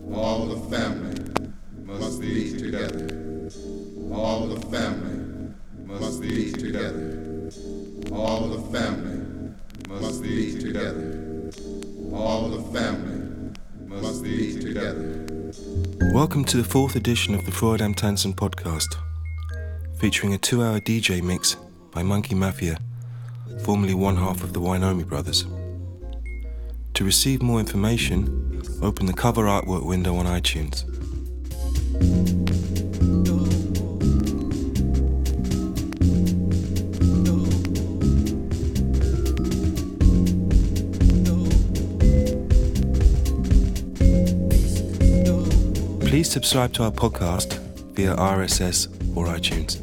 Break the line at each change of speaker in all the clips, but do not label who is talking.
All the family must be together. All the family must be together. All the family must be together. All the family must be together.
Welcome to the fourth edition of the Freud M. Tansen podcast, featuring a two hour DJ mix by Monkey Maffia, formerly one half of the Wynomi brothers. To receive more information, open the cover artwork window on iTunes. Please subscribe to our podcast via RSS or iTunes.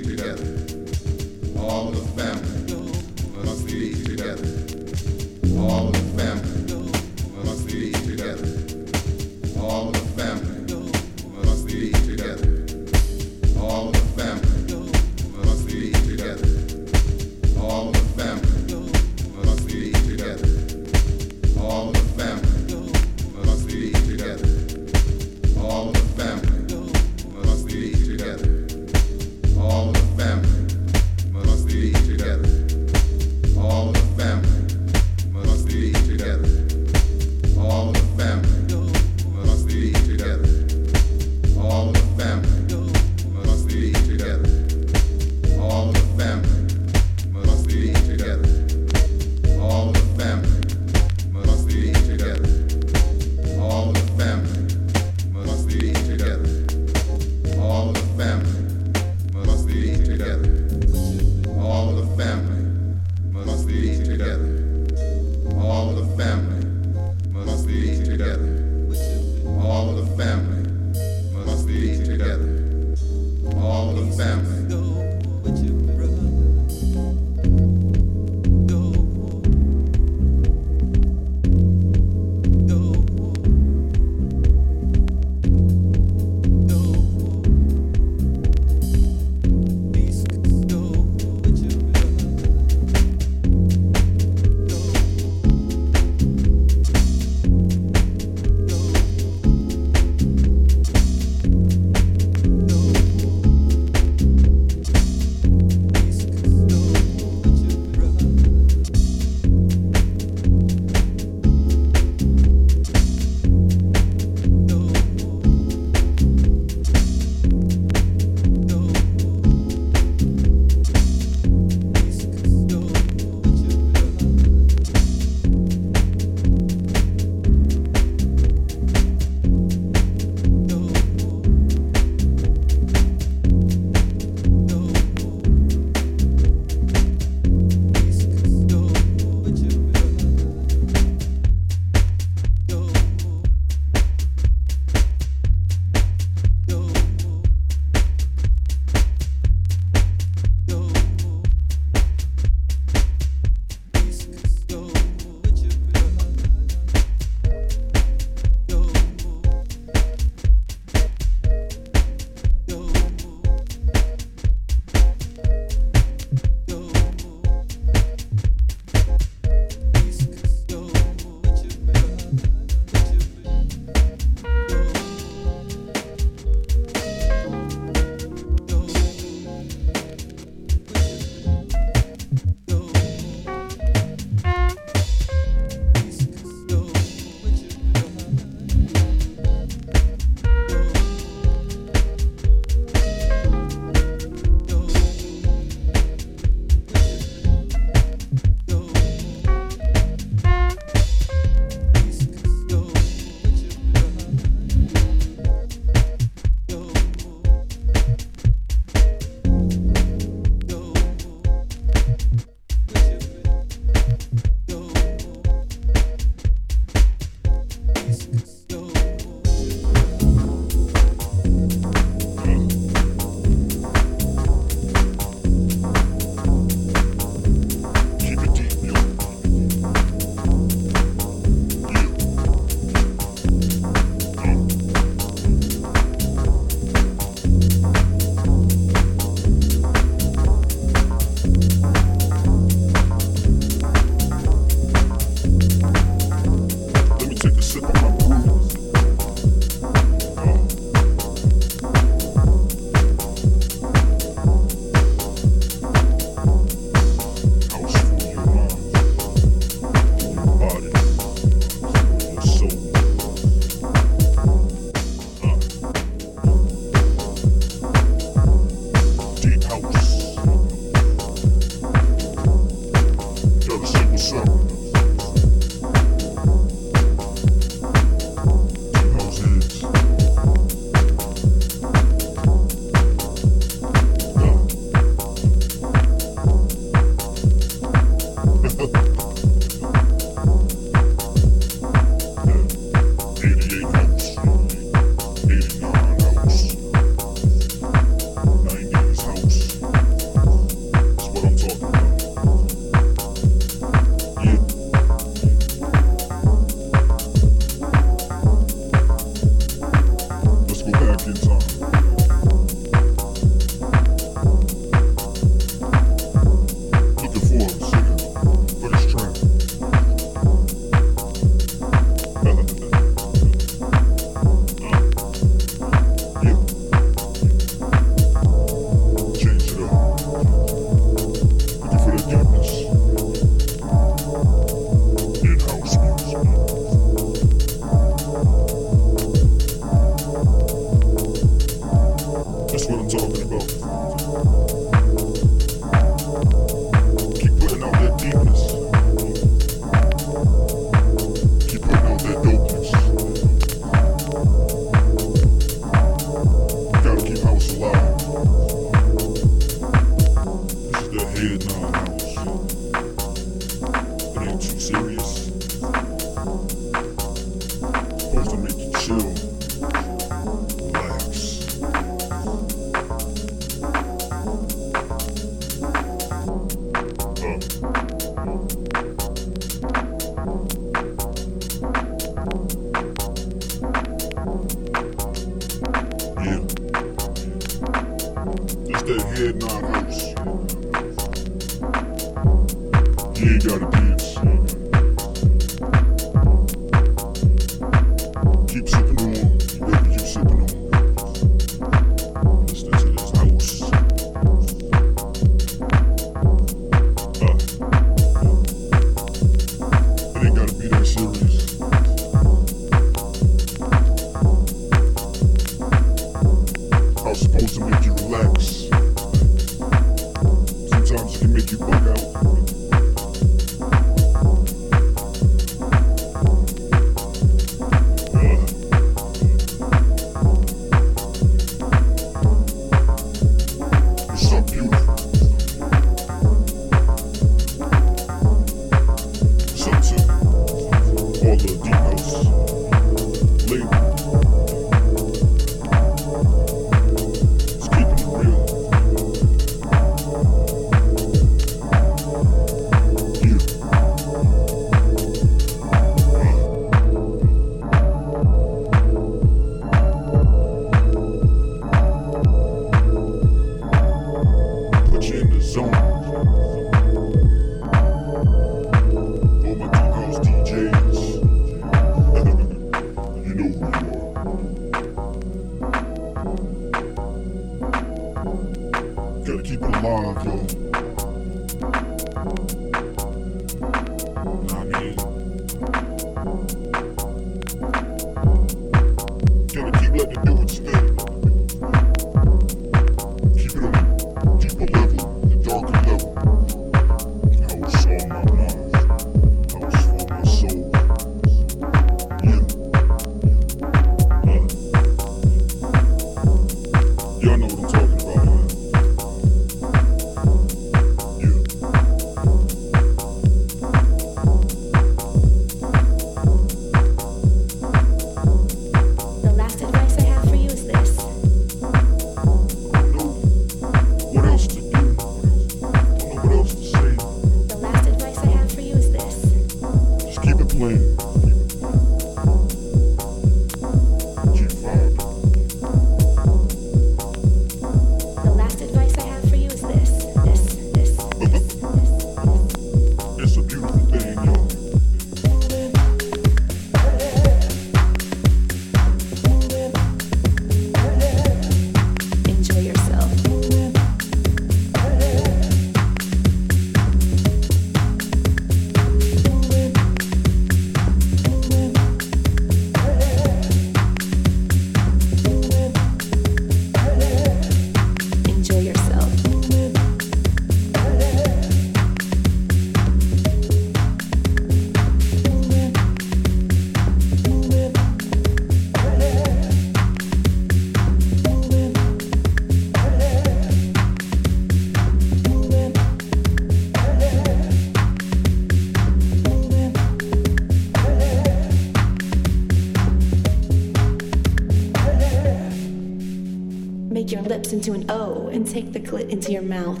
O and take the clit into your mouth.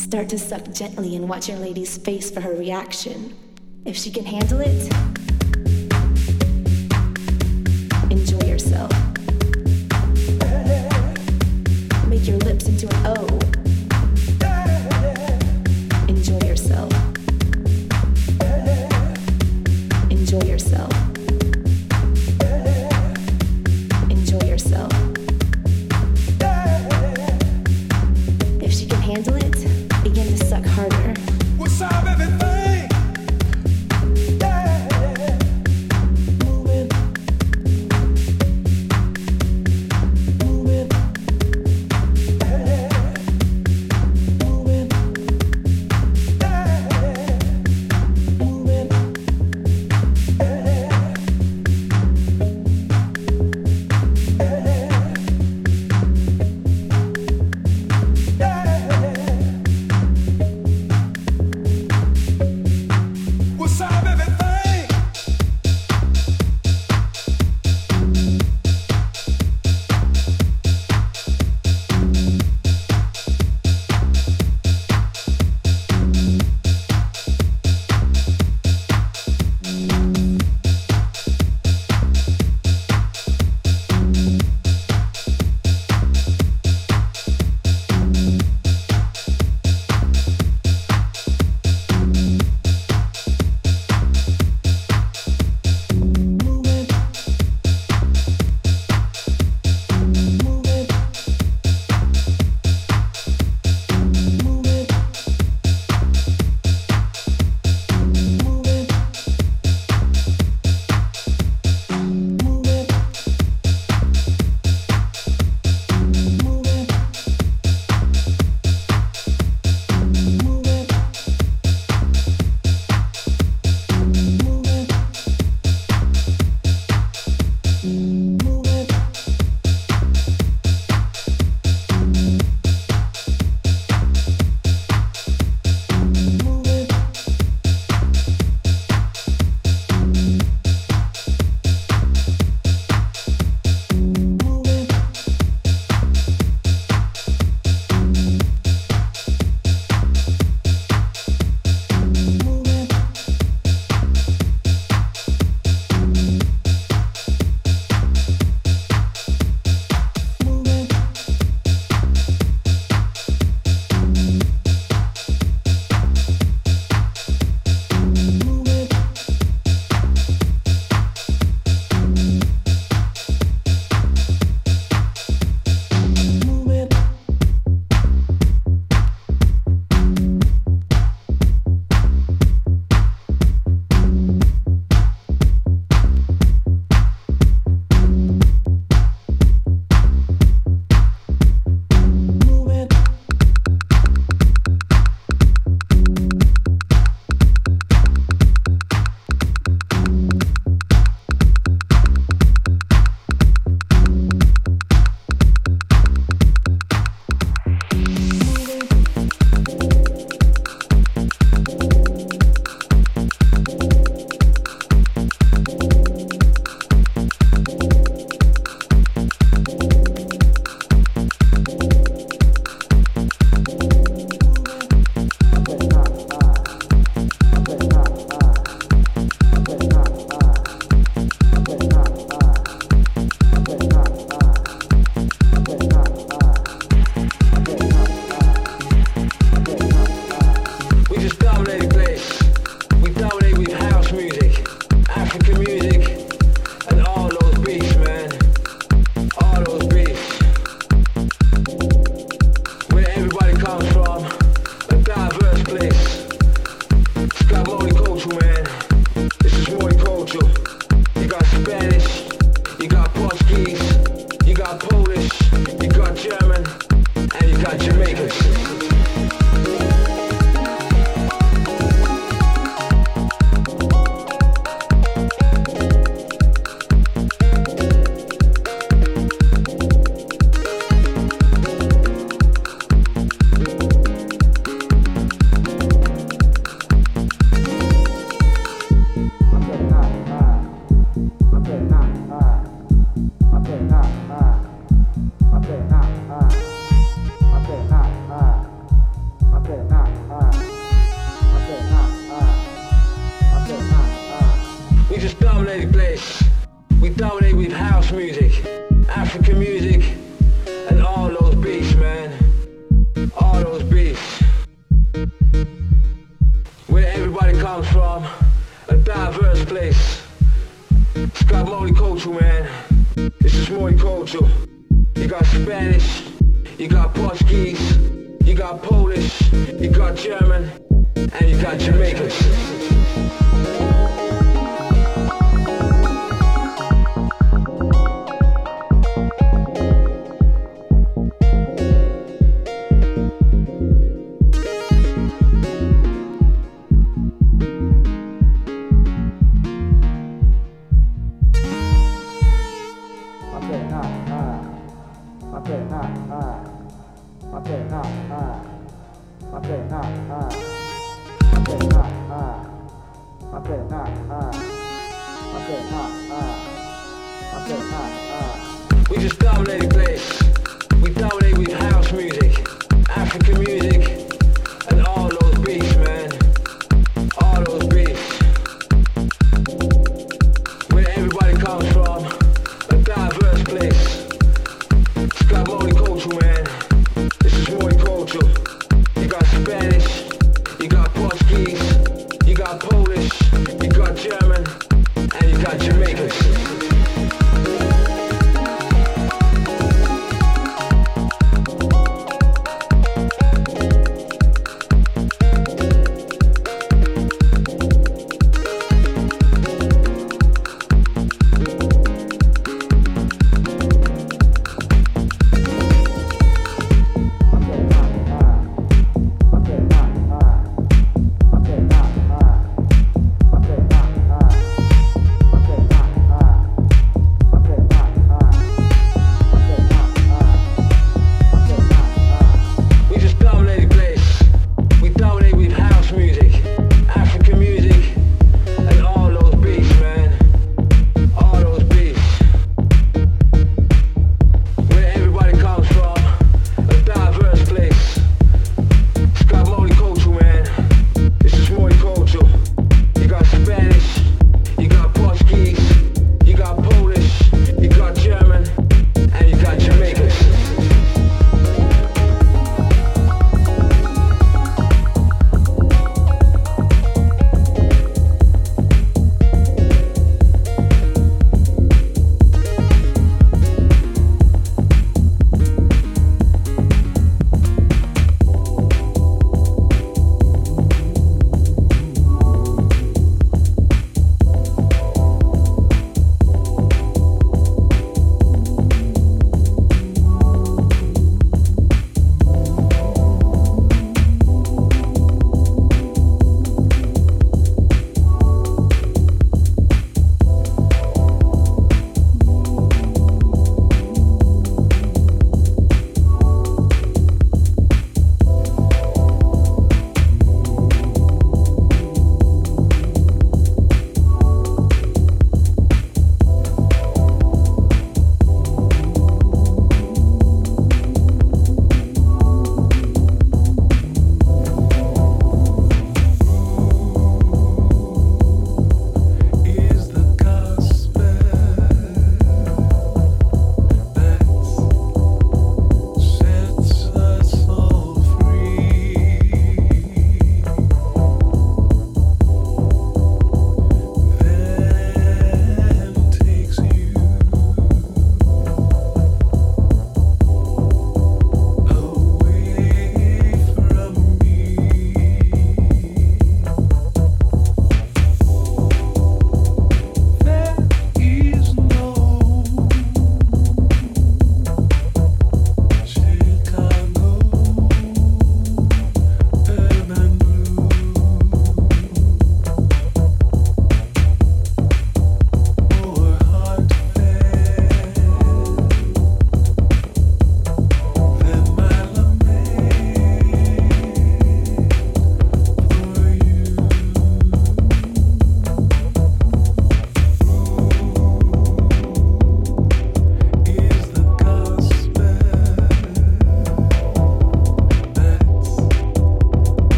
Start to suck gently and watch your lady's face for her reaction. If she can handle it,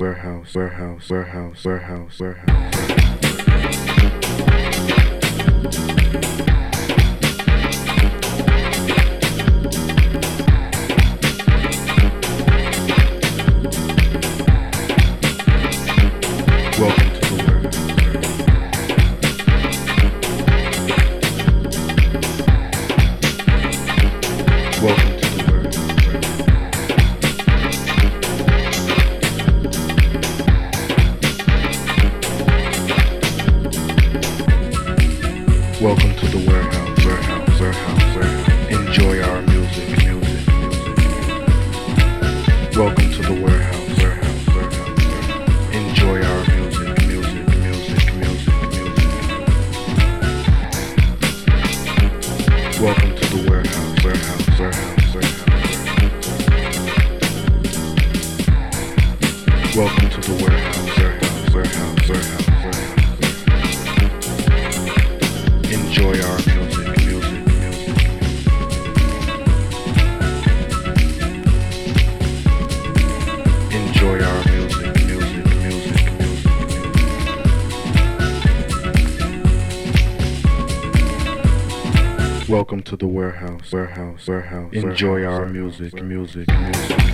warehouse, warehouse, warehouse, warehouse, warehouse. warehouse, warehouse, enjoy our music, music, music.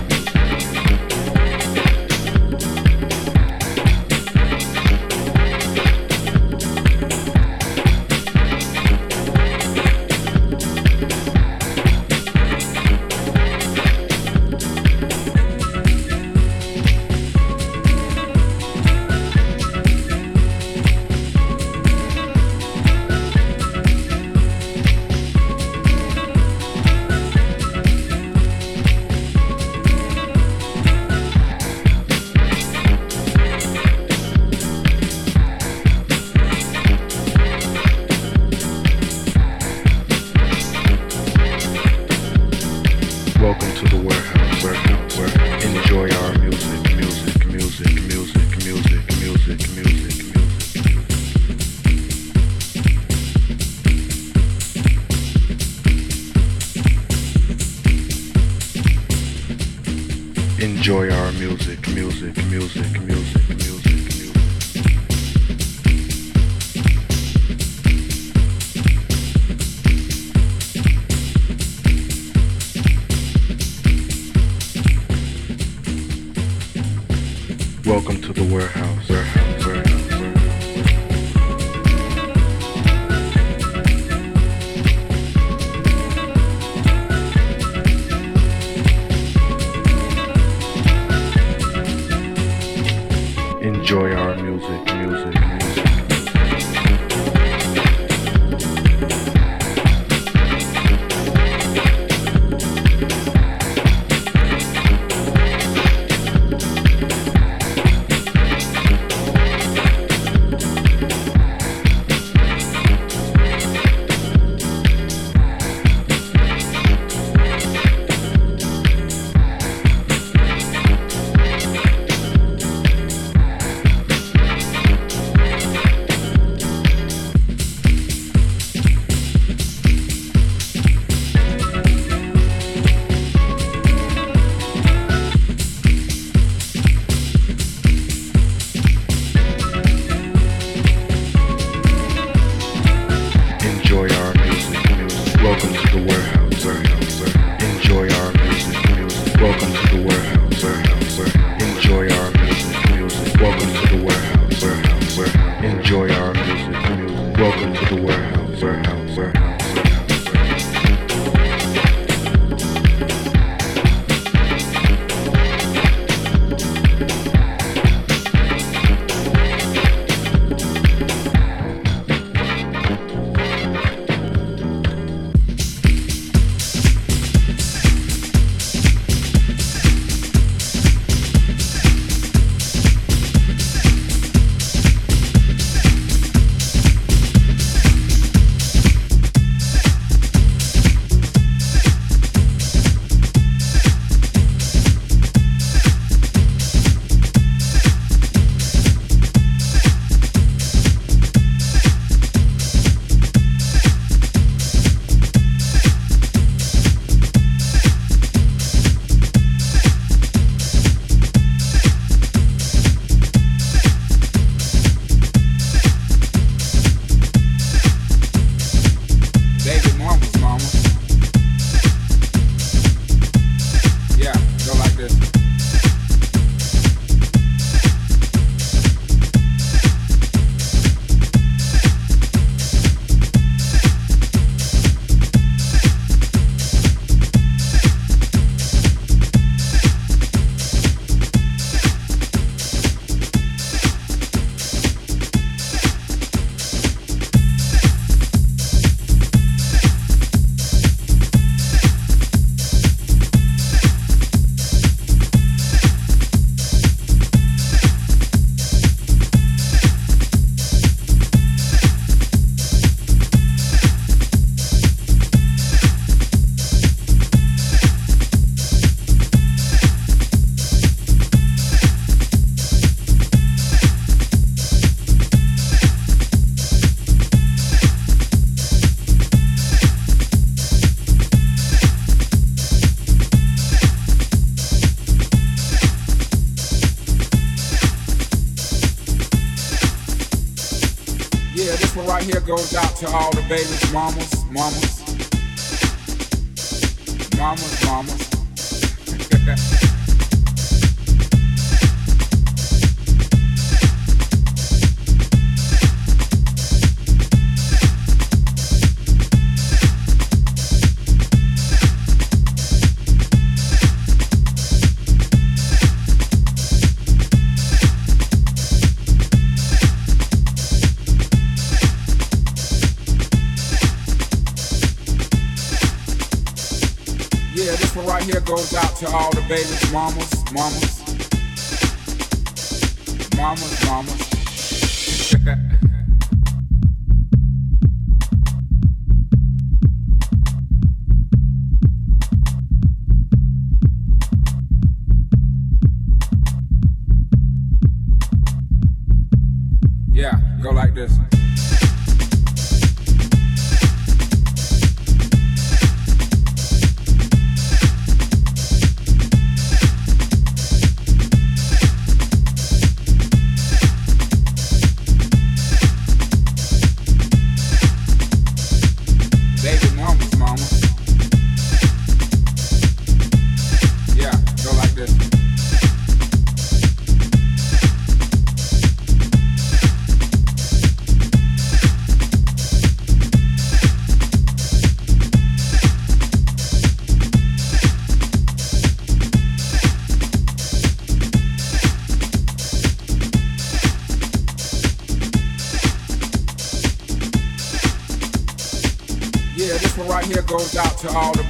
goes out to all the babies, mamas, mamas. goes out to all the babies, mamas, mamas, mamas, mamas.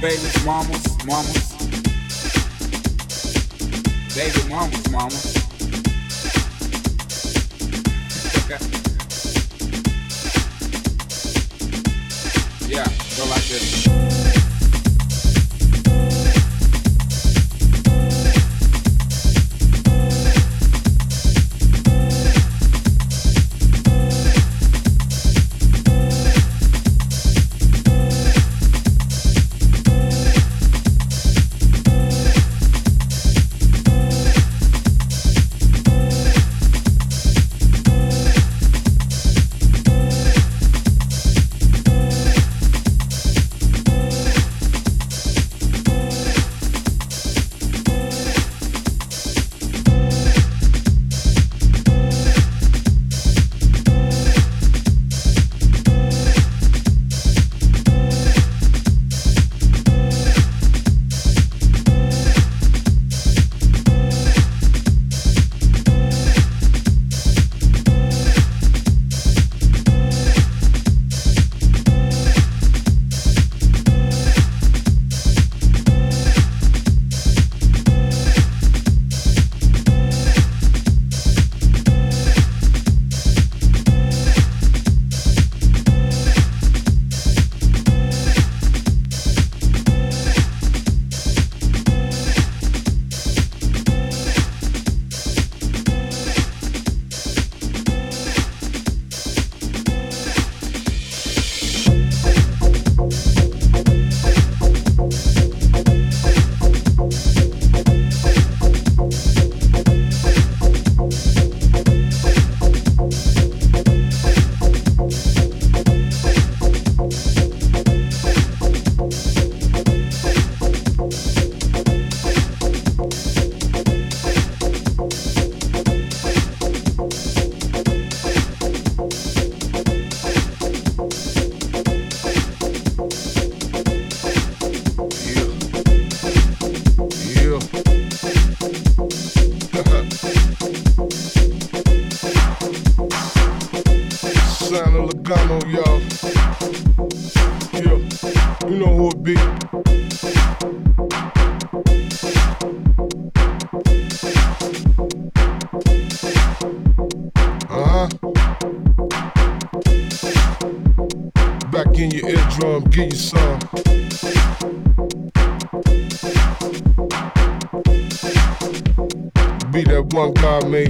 to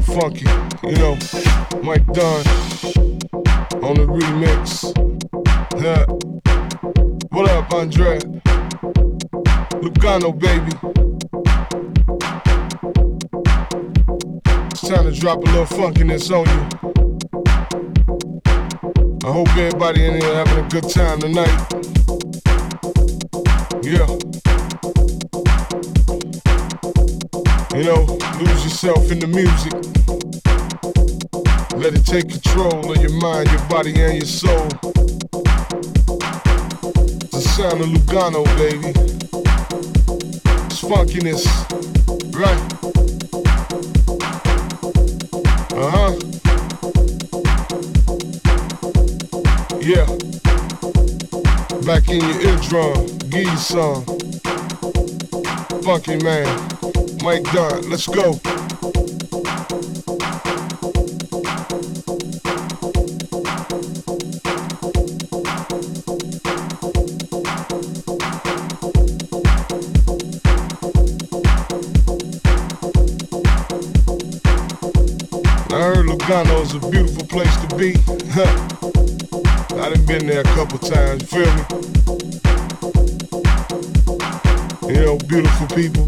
funky, you know. Mike Dunn on the remix. Yeah. What up, Andre? Lugano, baby. It's time to drop a little funkiness on you. I hope everybody in here having a good time tonight. Yeah. You know, lose yourself in the music. Let it take control of your mind, your body, and your soul. It's the sound of Lugano, baby. It's funkiness, right? Back in your eardrum, give you some. Funky man. Mike Dunn, let's go. Lugano's a beautiful place to be. Been there a couple times, you feel me? You know, beautiful people,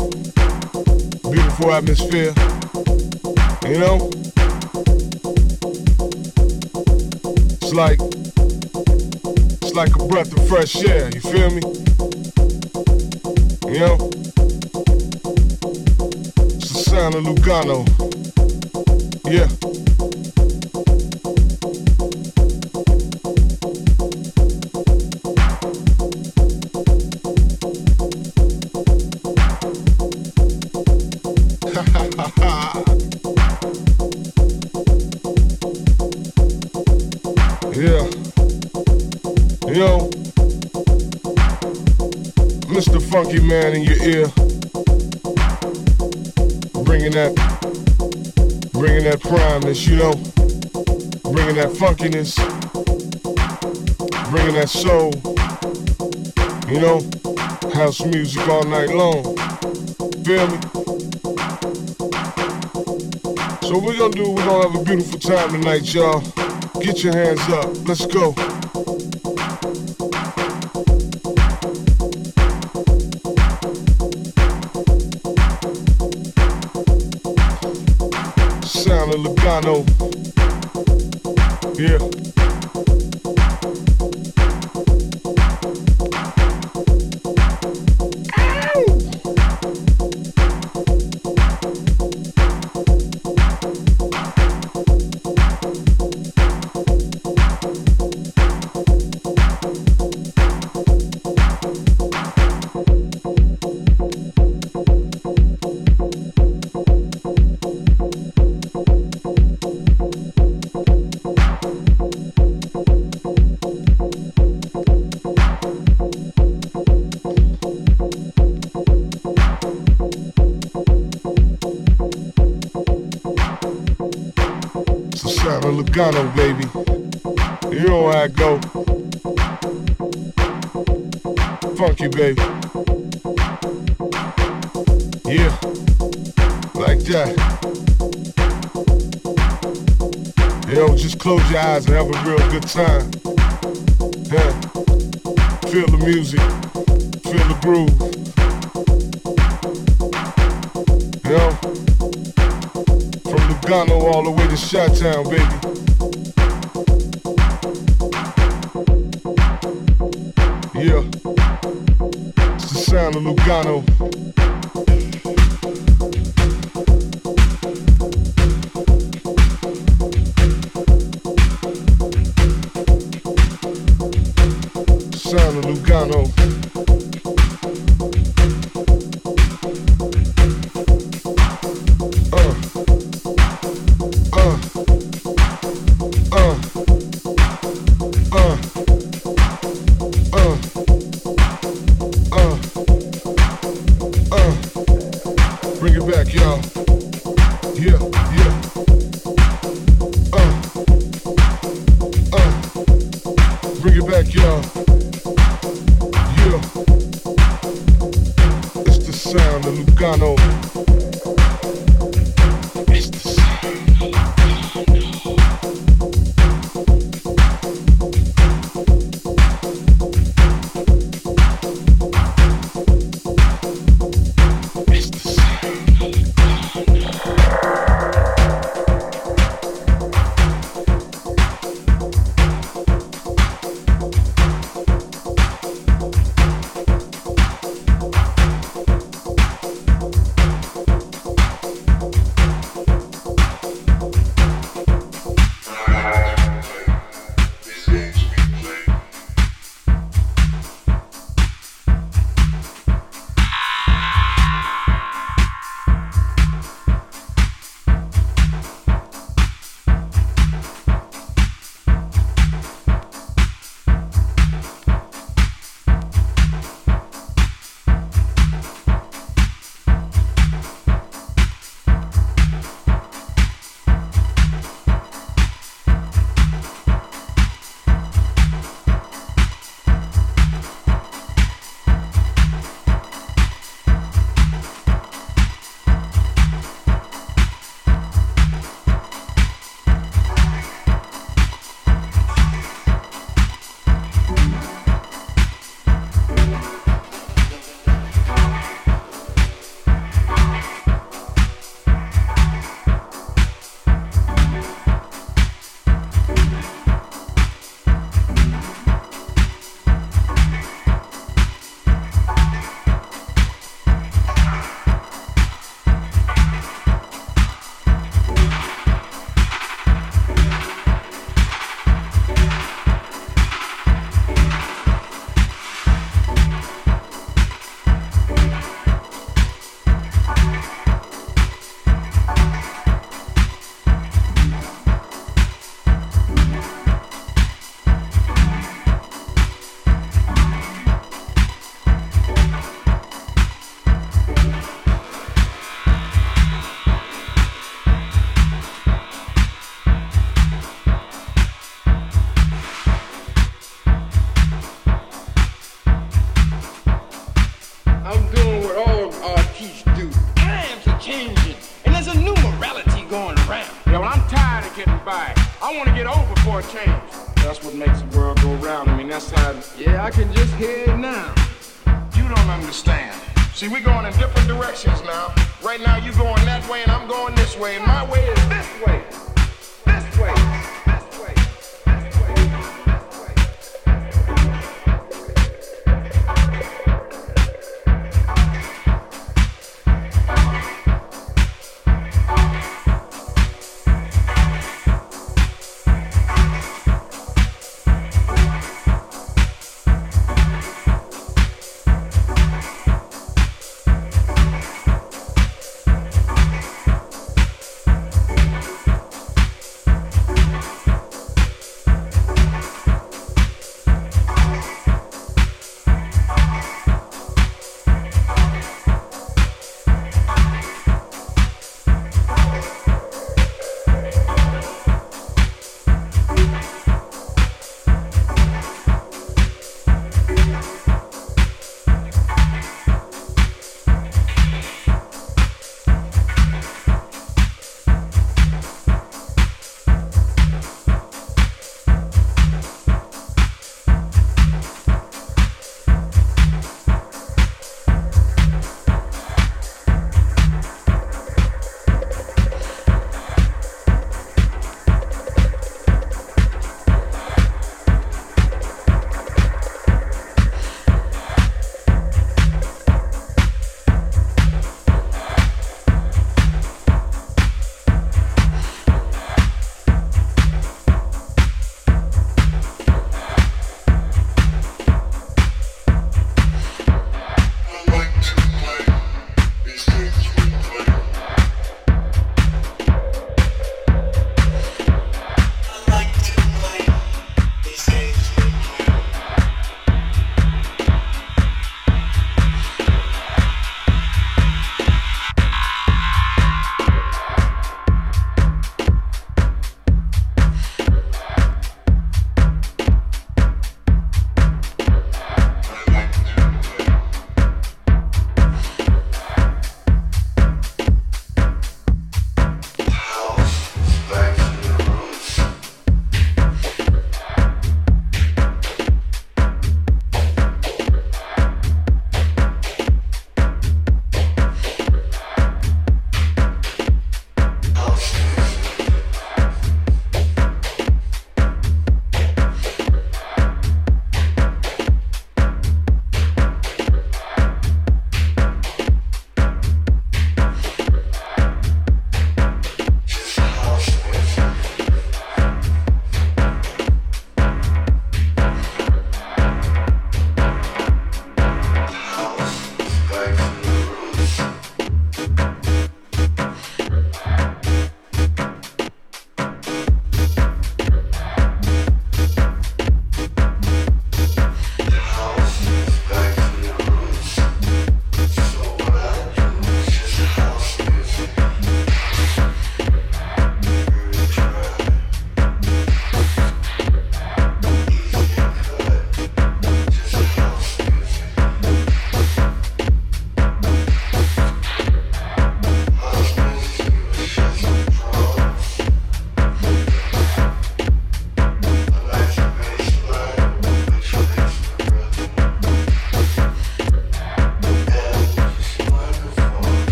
beautiful atmosphere. You know? It's like it's like a breath of fresh air, you feel me? You know? It's the sound of Lugano. Yeah. Primeness, you know. Bringing that funkiness. Bringing that soul. You know, house music all night long. Feel me? So we're gonna do, we're gonna have a beautiful time tonight, y'all. Get your hands up. Let's go. Sound Of Lugano, baby. You know how I go. Funky, baby. Yeah, like that. You know, just close your eyes and have a real good time. Yeah. Feel the music, feel the groove. You know? From Lugano all the way to Chi-Town, baby. Yeah. It's the sound of Lugano.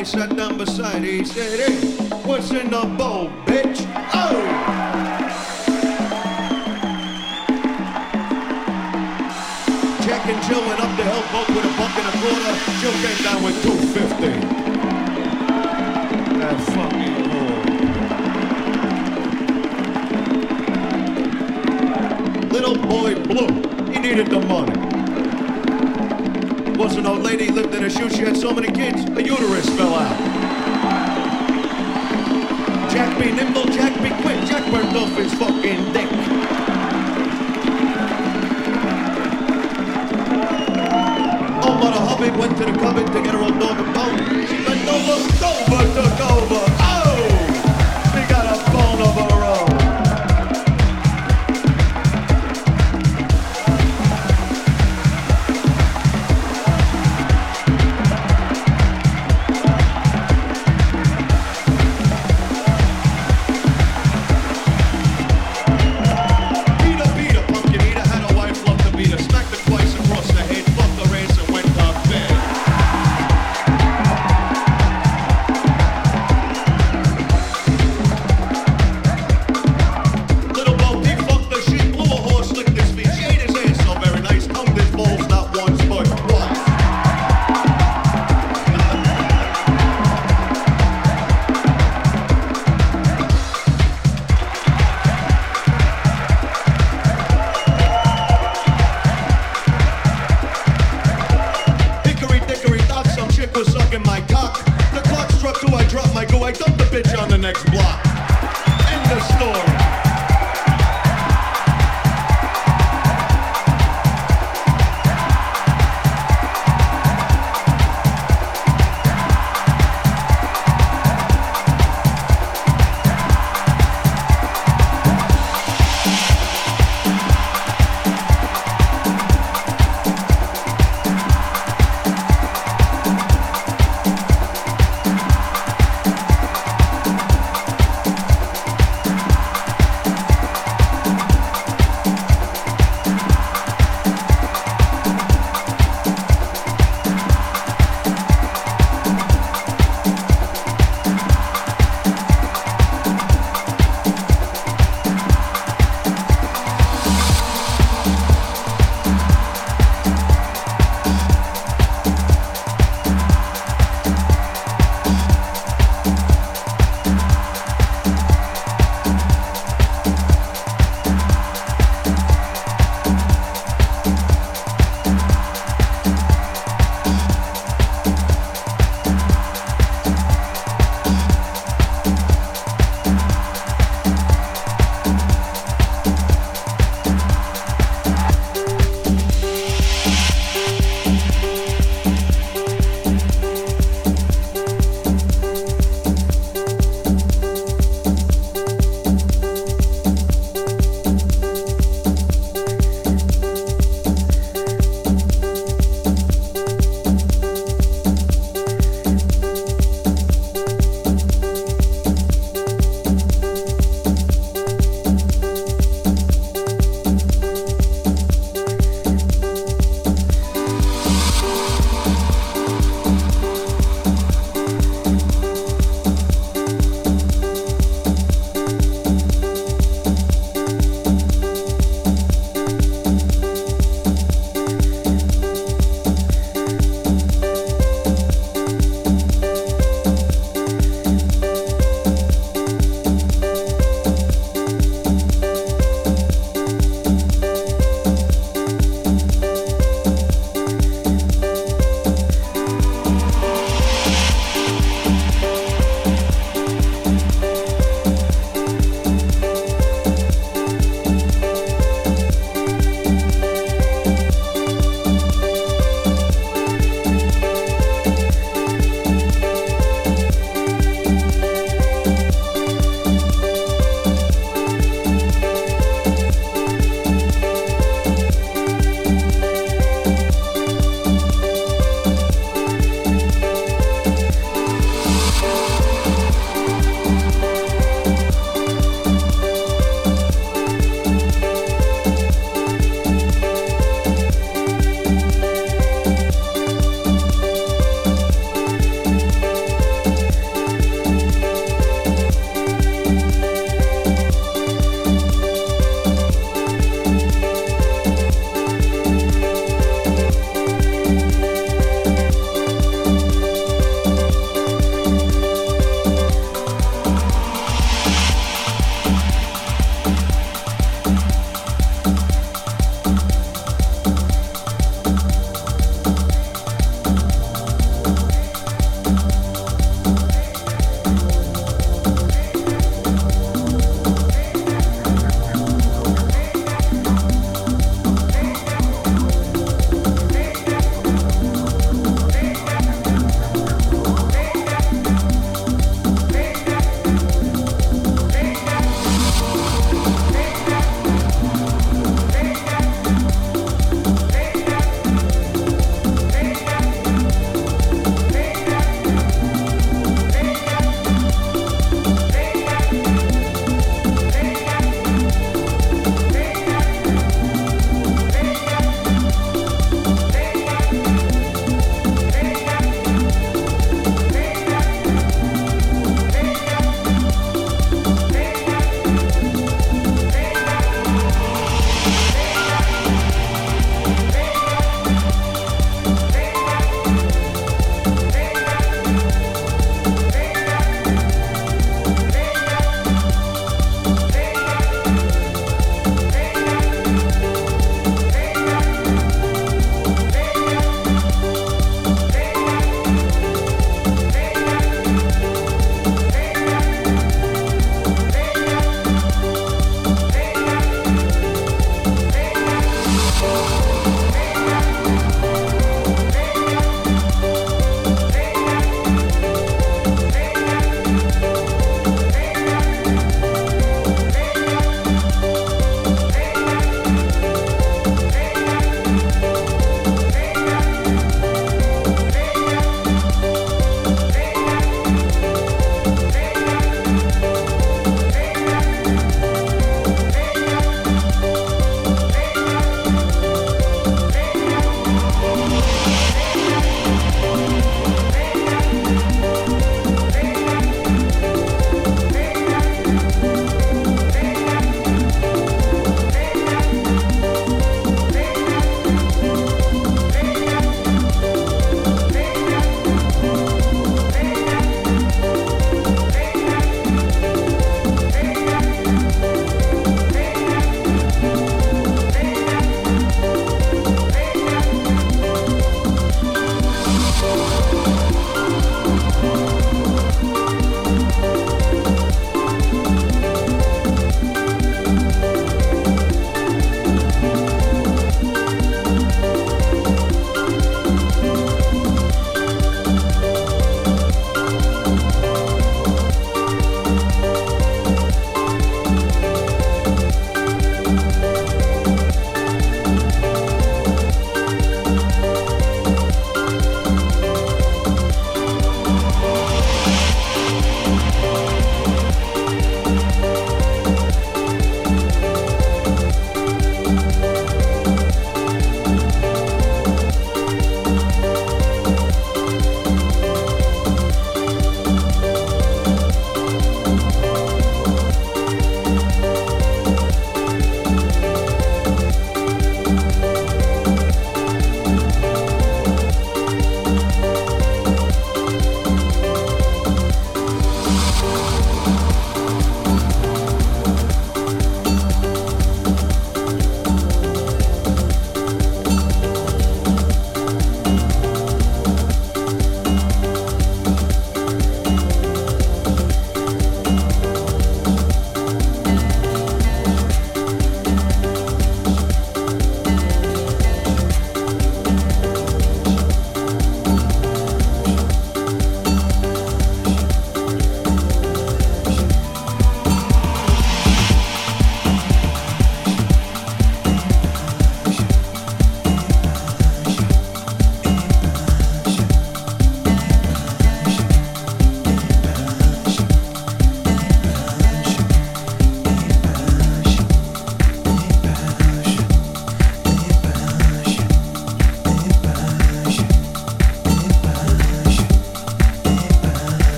A
sat down beside. He said, "Hey, what's in the bowl, bitch?" Oh. And Jill went up the hill both with a buck and a quarter. Jill came down with 250. That fucking whore. Little boy Blue, he needed the money. Old lady lived in a shoe. She had so many kids, a uterus fell out. Jack be nimble, Jack be quick. Jack burned off his fucking dick. Oh, but a hubby went to the cupboard to get her old dog a bone. She bent over, Dover took over.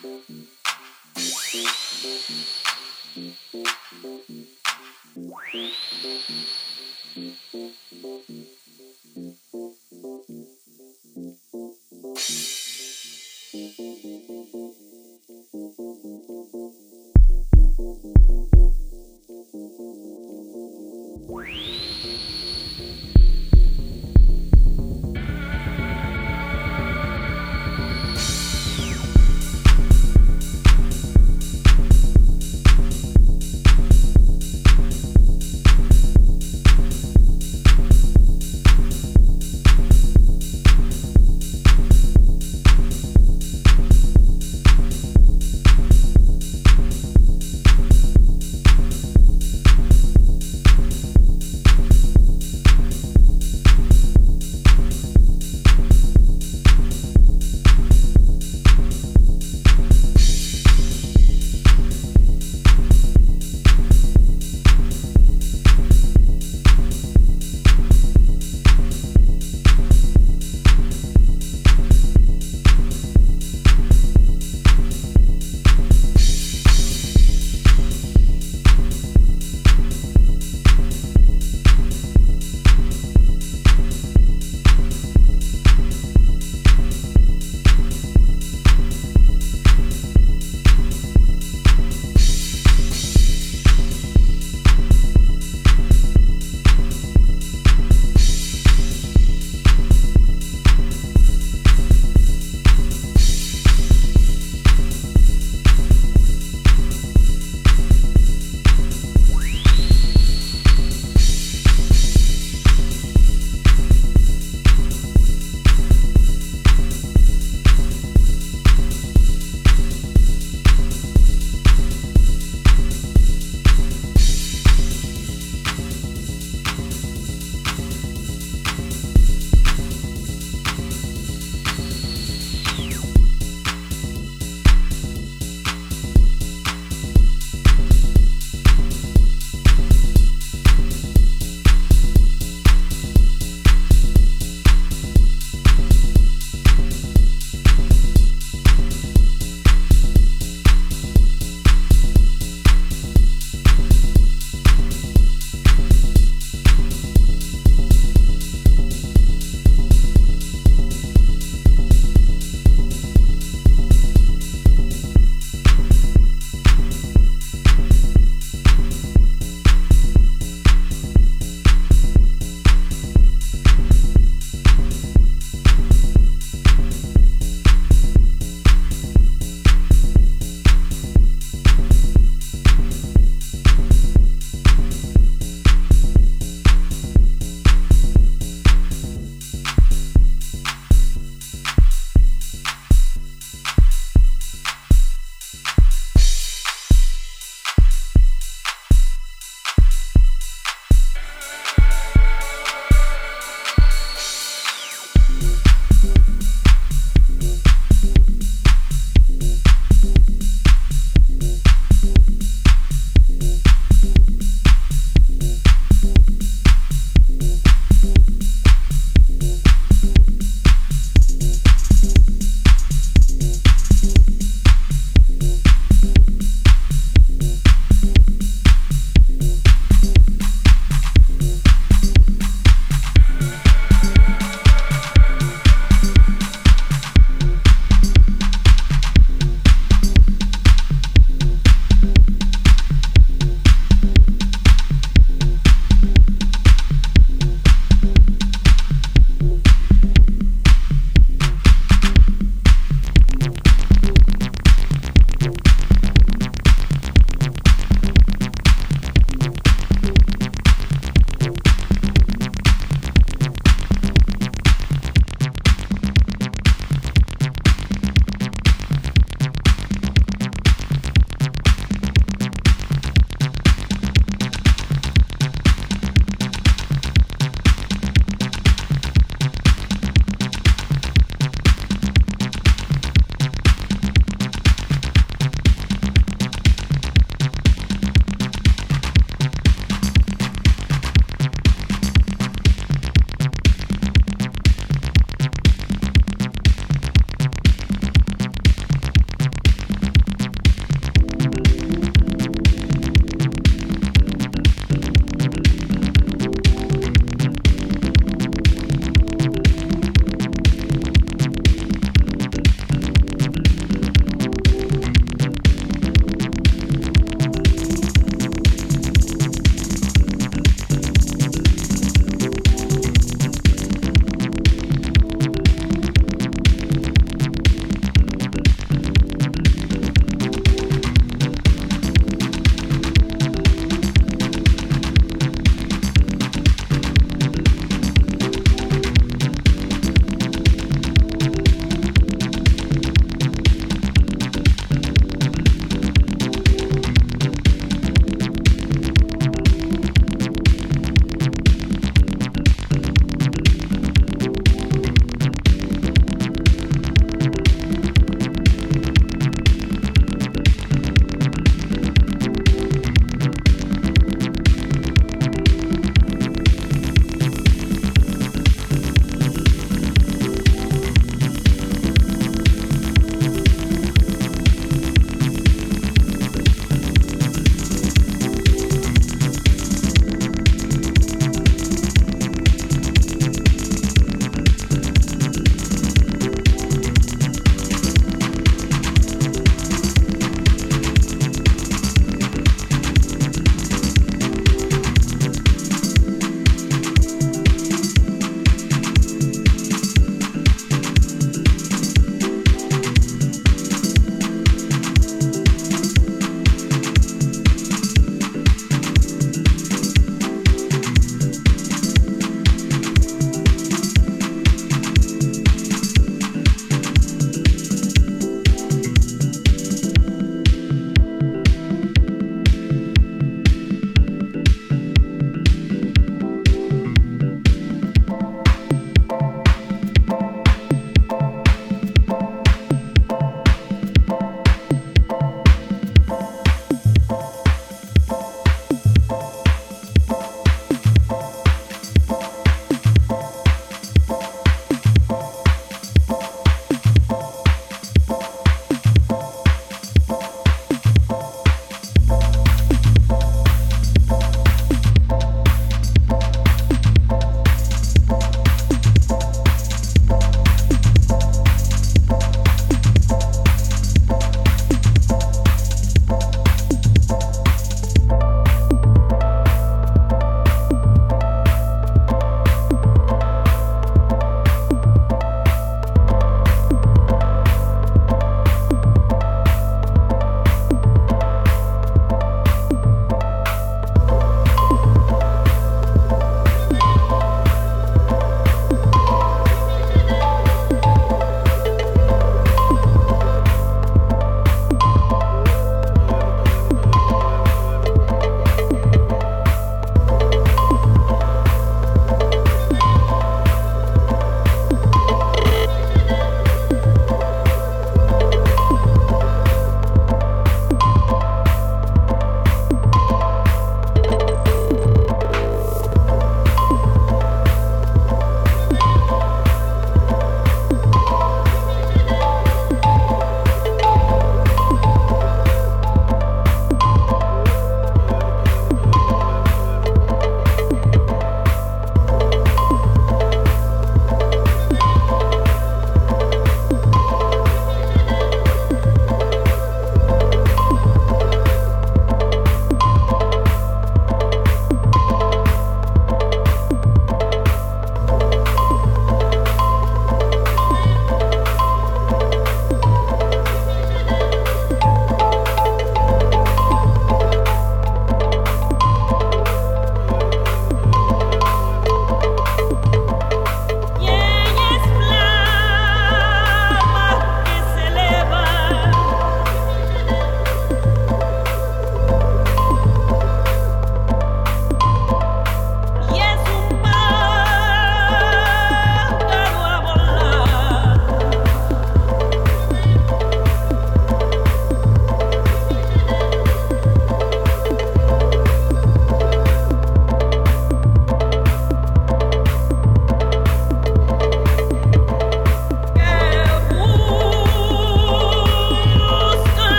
Thank you.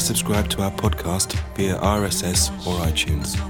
Please subscribe to our podcast via RSS or iTunes.